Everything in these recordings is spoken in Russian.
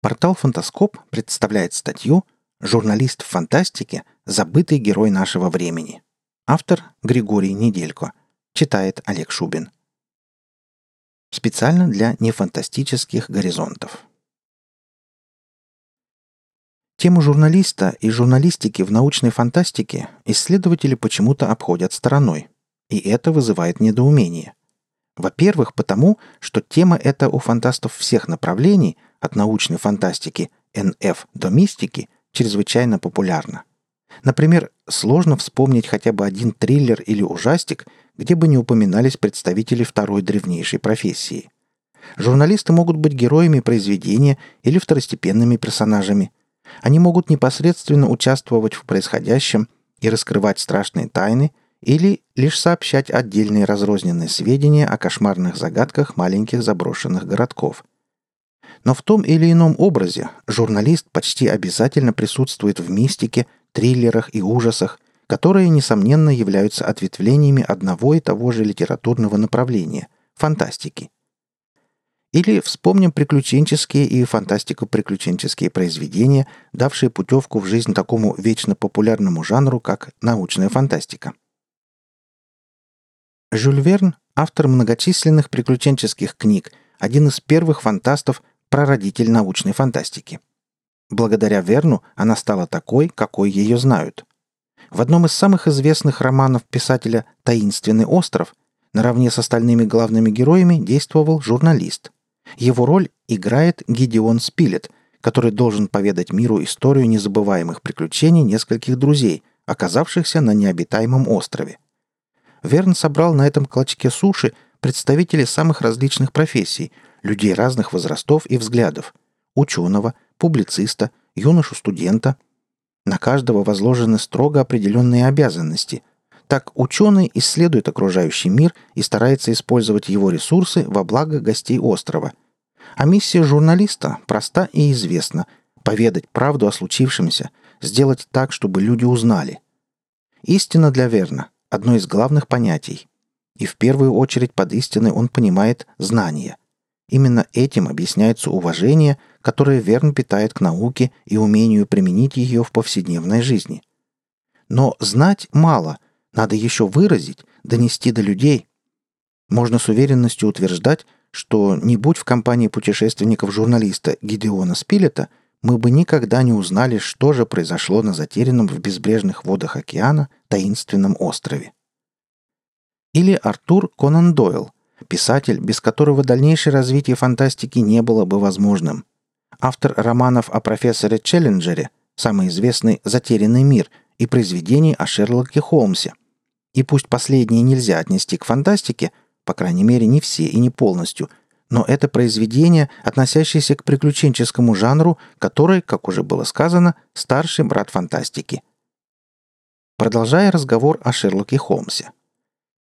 Портал «Фантаскоп» представляет статью «Журналист в фантастике. Забытый герой нашего времени». Автор Григорий Неделько. Читает Олег Шубин. Специально для нефантастических горизонтов. Тему журналиста и журналистики в научной фантастике исследователи почему-то обходят стороной. И это вызывает недоумение. Во-первых, потому, что тема эта у фантастов всех направлений, от научной фантастики НФ до мистики, чрезвычайно популярна. Например, сложно вспомнить хотя бы один триллер или ужастик, где бы не упоминались представители второй древнейшей профессии. Журналисты могут быть героями произведения или второстепенными персонажами. Они могут непосредственно участвовать в происходящем и раскрывать страшные тайны – или лишь сообщать отдельные разрозненные сведения о кошмарных загадках маленьких заброшенных городков. Но в том или ином образе журналист почти обязательно присутствует в мистике, триллерах и ужасах, которые, несомненно, являются ответвлениями одного и того же литературного направления – фантастики. Или вспомним приключенческие и фантастико-приключенческие произведения, давшие путевку в жизнь такому вечно популярному жанру, как научная фантастика – Жюль Верн – автор многочисленных приключенческих книг, один из первых фантастов, прародитель научной фантастики. Благодаря Верну она стала такой, какой ее знают. В одном из самых известных романов писателя «Таинственный остров» наравне с остальными главными героями действовал журналист. Его роль играет Гидеон Спилет, который должен поведать миру историю незабываемых приключений нескольких друзей, оказавшихся на необитаемом острове – Верн собрал на этом клочке суши представителей самых различных профессий, людей разных возрастов и взглядов, ученого, публициста, юношу-студента. На каждого возложены строго определенные обязанности. Так ученый исследует окружающий мир и старается использовать его ресурсы во благо гостей острова. А миссия журналиста проста и известна – поведать правду о случившемся, сделать так, чтобы люди узнали. Истина для Верна – одно из главных понятий. И в первую очередь под истиной он понимает знание. Именно этим объясняется уважение, которое Верн питает к науке и умению применить ее в повседневной жизни. Но знать мало, надо еще выразить, донести до людей. Можно с уверенностью утверждать, что не будь в компании путешественников-журналиста Гидеона Спилета – мы бы никогда не узнали, что же произошло на затерянном в безбрежных водах океана таинственном острове. Или Артур Конан Дойл, писатель, без которого дальнейшее развитие фантастики не было бы возможным. Автор романов о профессоре Челленджере, самый известный «Затерянный мир» и произведений о Шерлоке Холмсе. И пусть последние нельзя отнести к фантастике, по крайней мере не все и не полностью – но это произведение, относящееся к приключенческому жанру, который, как уже было сказано, старший брат фантастики. Продолжая разговор о Шерлоке Холмсе.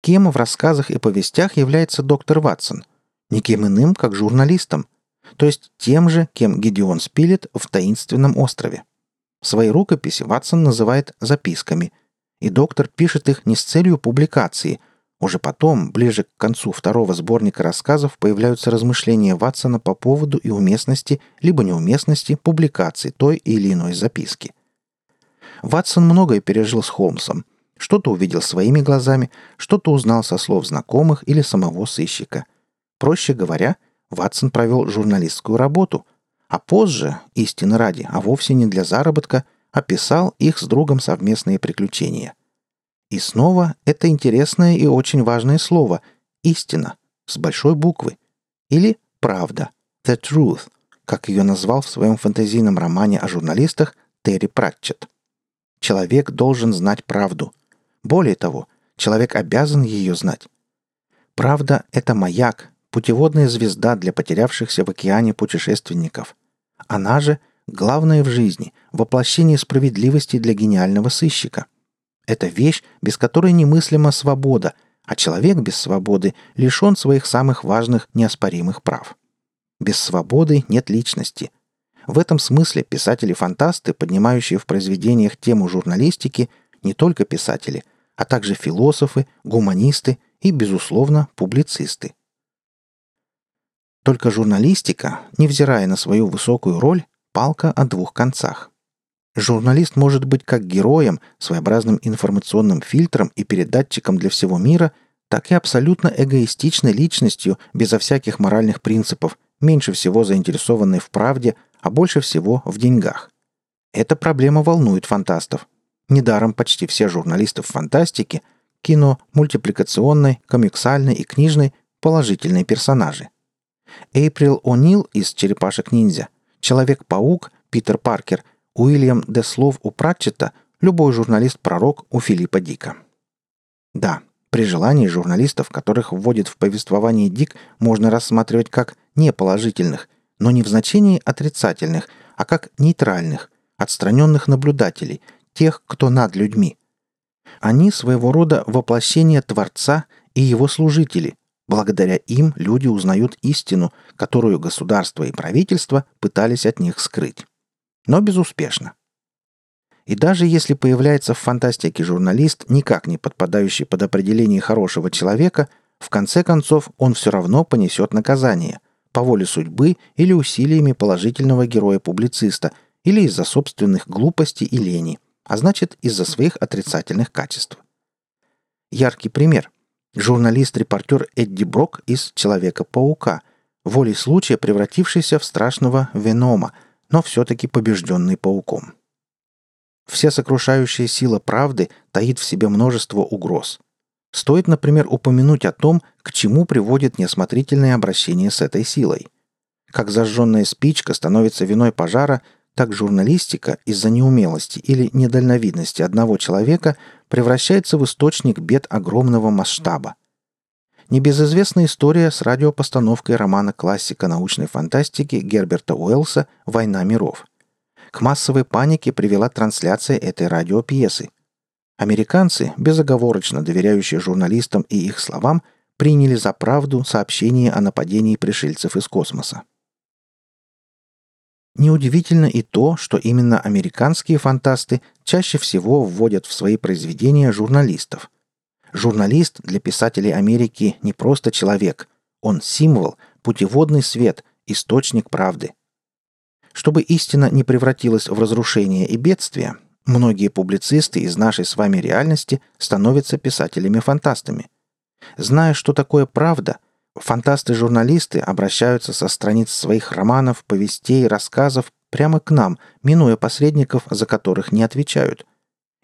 Кем в рассказах и повестях является доктор Ватсон? Никем иным, как журналистом. То есть тем же, кем Гедеон Спилет в «Таинственном острове». Свои рукописи Ватсон называет записками, и доктор пишет их не с целью публикации, уже потом, ближе к концу второго сборника рассказов, появляются размышления Ватсона по поводу и уместности, либо неуместности публикации той или иной записки. Ватсон многое пережил с Холмсом. Что-то увидел своими глазами, что-то узнал со слов знакомых или самого сыщика. Проще говоря, Ватсон провел журналистскую работу, а позже, истины ради, а вовсе не для заработка, описал их с другом совместные приключения. И снова это интересное и очень важное слово «истина» с большой буквы. Или «правда» – «the truth», как ее назвал в своем фэнтезийном романе о журналистах Терри Пратчетт. Человек должен знать правду. Более того, человек обязан ее знать. Правда – это маяк, путеводная звезда для потерявшихся в океане путешественников. Она же – главное в жизни, воплощение справедливости для гениального сыщика – это вещь, без которой немыслима свобода, а человек без свободы лишен своих самых важных неоспоримых прав. Без свободы нет личности. В этом смысле писатели-фантасты, поднимающие в произведениях тему журналистики, не только писатели, а также философы, гуманисты и, безусловно, публицисты. Только журналистика, невзирая на свою высокую роль, палка о двух концах. Журналист может быть как героем, своеобразным информационным фильтром и передатчиком для всего мира, так и абсолютно эгоистичной личностью, безо всяких моральных принципов, меньше всего заинтересованной в правде, а больше всего в деньгах. Эта проблема волнует фантастов. Недаром почти все журналисты в фантастике – кино, мультипликационной, комиксальной и книжной – положительные персонажи. Эйприл О'Нил из «Черепашек-ниндзя», Человек-паук, Питер Паркер, Уильям Деслов у Пратчета, любой журналист-пророк у Филиппа Дика. Да, при желании журналистов, которых вводит в повествование Дик, можно рассматривать как неположительных, но не в значении отрицательных, а как нейтральных, отстраненных наблюдателей, тех, кто над людьми. Они своего рода воплощение Творца и его служители. Благодаря им люди узнают истину, которую государство и правительство пытались от них скрыть. Но безуспешно. И даже если появляется в фантастике журналист, никак не подпадающий под определение хорошего человека, в конце концов он все равно понесет наказание по воле судьбы или усилиями положительного героя-публициста или из-за собственных глупостей и лени, а значит из-за своих отрицательных качеств. Яркий пример. Журналист-репортер Эдди Брок из «Человека-паука», волей случая превратившийся в страшного Венома, но все-таки побежденный пауком. Вся сокрушающая сила правды таит в себе множество угроз. Стоит, например, упомянуть о том, к чему приводит неосмотрительное обращение с этой силой. Как зажженная спичка становится виной пожара, так журналистика из-за неумелости или недальновидности одного человека превращается в источник бед огромного масштаба. Небезызвестная история с радиопостановкой романа классика научной фантастики Герберта Уэллса «Война миров». К массовой панике привела трансляция этой радиопьесы. Американцы, безоговорочно доверяющие журналистам и их словам, приняли за правду сообщение о нападении пришельцев из космоса. Неудивительно и то, что именно американские фантасты чаще всего вводят в свои произведения журналистов. Журналист для писателей Америки не просто человек, он символ, путеводный свет, источник правды. Чтобы истина не превратилась в разрушение и бедствие, многие публицисты из нашей с вами реальности становятся писателями-фантастами. Зная, что такое правда, фантасты-журналисты обращаются со страниц своих романов, повестей, рассказов прямо к нам, минуя посредников, за которых не отвечают.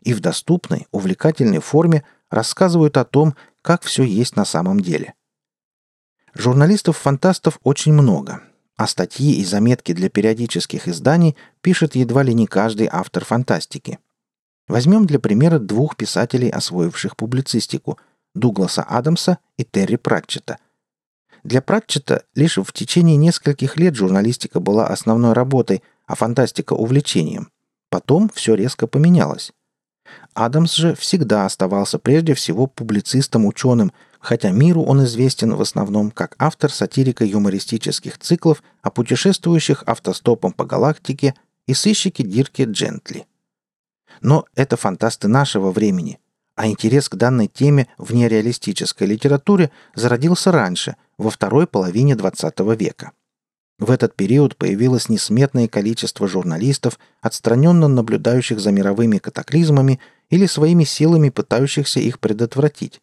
И в доступной, увлекательной форме рассказывают о том, как все есть на самом деле. Журналистов-фантастов очень много – а статьи и заметки для периодических изданий пишет едва ли не каждый автор фантастики. Возьмем для примера двух писателей, освоивших публицистику – Дугласа Адамса и Терри Пратчета. Для Пратчета лишь в течение нескольких лет журналистика была основной работой, а фантастика – увлечением. Потом все резко поменялось. Адамс же всегда оставался прежде всего публицистом-ученым, хотя миру он известен в основном как автор сатирико-юмористических циклов о путешествующих автостопом по галактике и сыщике Дирке Джентли. Но это фантасты нашего времени, а интерес к данной теме в нереалистической литературе зародился раньше, во второй половине XX века. В этот период появилось несметное количество журналистов, отстраненно наблюдающих за мировыми катаклизмами или своими силами пытающихся их предотвратить.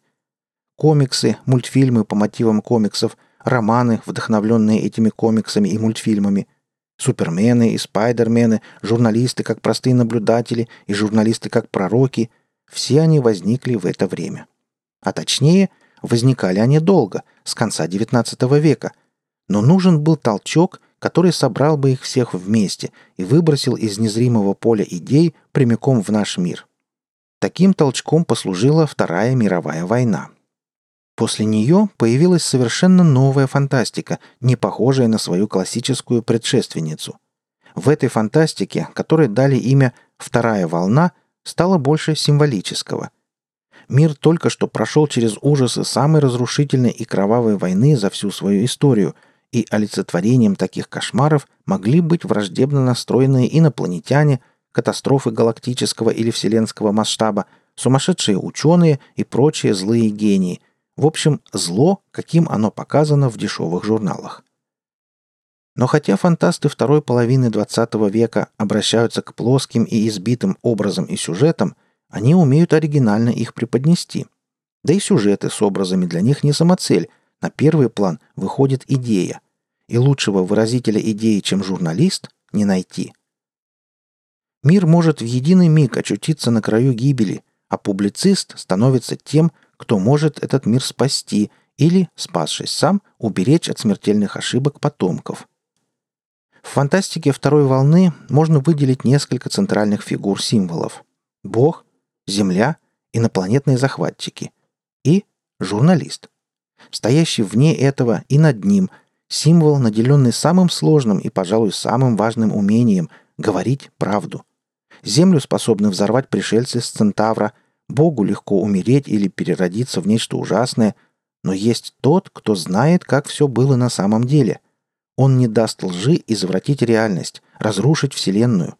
Комиксы, мультфильмы по мотивам комиксов, романы, вдохновленные этими комиксами и мультфильмами, супермены и спайдермены, журналисты как простые наблюдатели и журналисты как пророки – все они возникли в это время. А точнее, возникали они долго, с конца XIX века, но нужен был толчок, который собрал бы их всех вместе и выбросил из незримого поля идей прямиком в наш мир. Таким толчком послужила Вторая мировая война – После нее появилась совершенно новая фантастика, не похожая на свою классическую предшественницу. В этой фантастике, которой дали имя «Вторая волна», стало больше символического. Мир только что прошел через ужасы самой разрушительной и кровавой войны за всю свою историю, и олицетворением таких кошмаров могли быть враждебно настроенные инопланетяне, катастрофы галактического или вселенского масштаба, сумасшедшие ученые и прочие злые гении – в общем, зло, каким оно показано в дешевых журналах. Но хотя фантасты второй половины XX века обращаются к плоским и избитым образам и сюжетам, они умеют оригинально их преподнести. Да и сюжеты с образами для них не самоцель, на первый план выходит идея. И лучшего выразителя идеи, чем журналист, не найти. Мир может в единый миг очутиться на краю гибели, а публицист становится тем, кто может этот мир спасти или, спасшись сам, уберечь от смертельных ошибок потомков – в фантастике второй волны можно выделить несколько центральных фигур символов. Бог, Земля, инопланетные захватчики и журналист. Стоящий вне этого и над ним символ, наделенный самым сложным и, пожалуй, самым важным умением – говорить правду. Землю способны взорвать пришельцы с Центавра, Богу легко умереть или переродиться в нечто ужасное, но есть тот, кто знает, как все было на самом деле – он не даст лжи извратить реальность, разрушить Вселенную.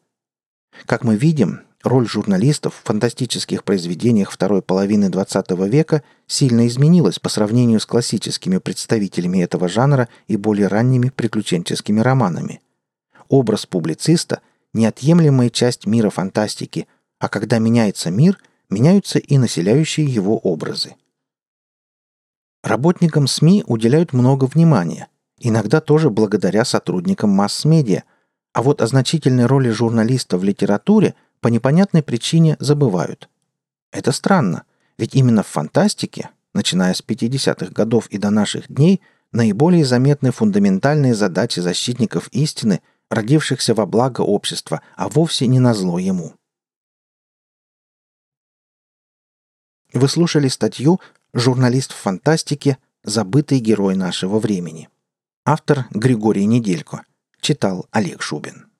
Как мы видим, роль журналистов в фантастических произведениях второй половины XX века сильно изменилась по сравнению с классическими представителями этого жанра и более ранними приключенческими романами. Образ публициста – неотъемлемая часть мира фантастики, а когда меняется мир, меняются и населяющие его образы. Работникам СМИ уделяют много внимания, Иногда тоже благодаря сотрудникам масс-медиа. А вот о значительной роли журналиста в литературе по непонятной причине забывают. Это странно, ведь именно в фантастике, начиная с 50-х годов и до наших дней, наиболее заметны фундаментальные задачи защитников истины, родившихся во благо общества, а вовсе не на зло ему. Вы слушали статью «Журналист в фантастике. Забытый герой нашего времени». Автор Григорий Неделько. Читал Олег Шубин.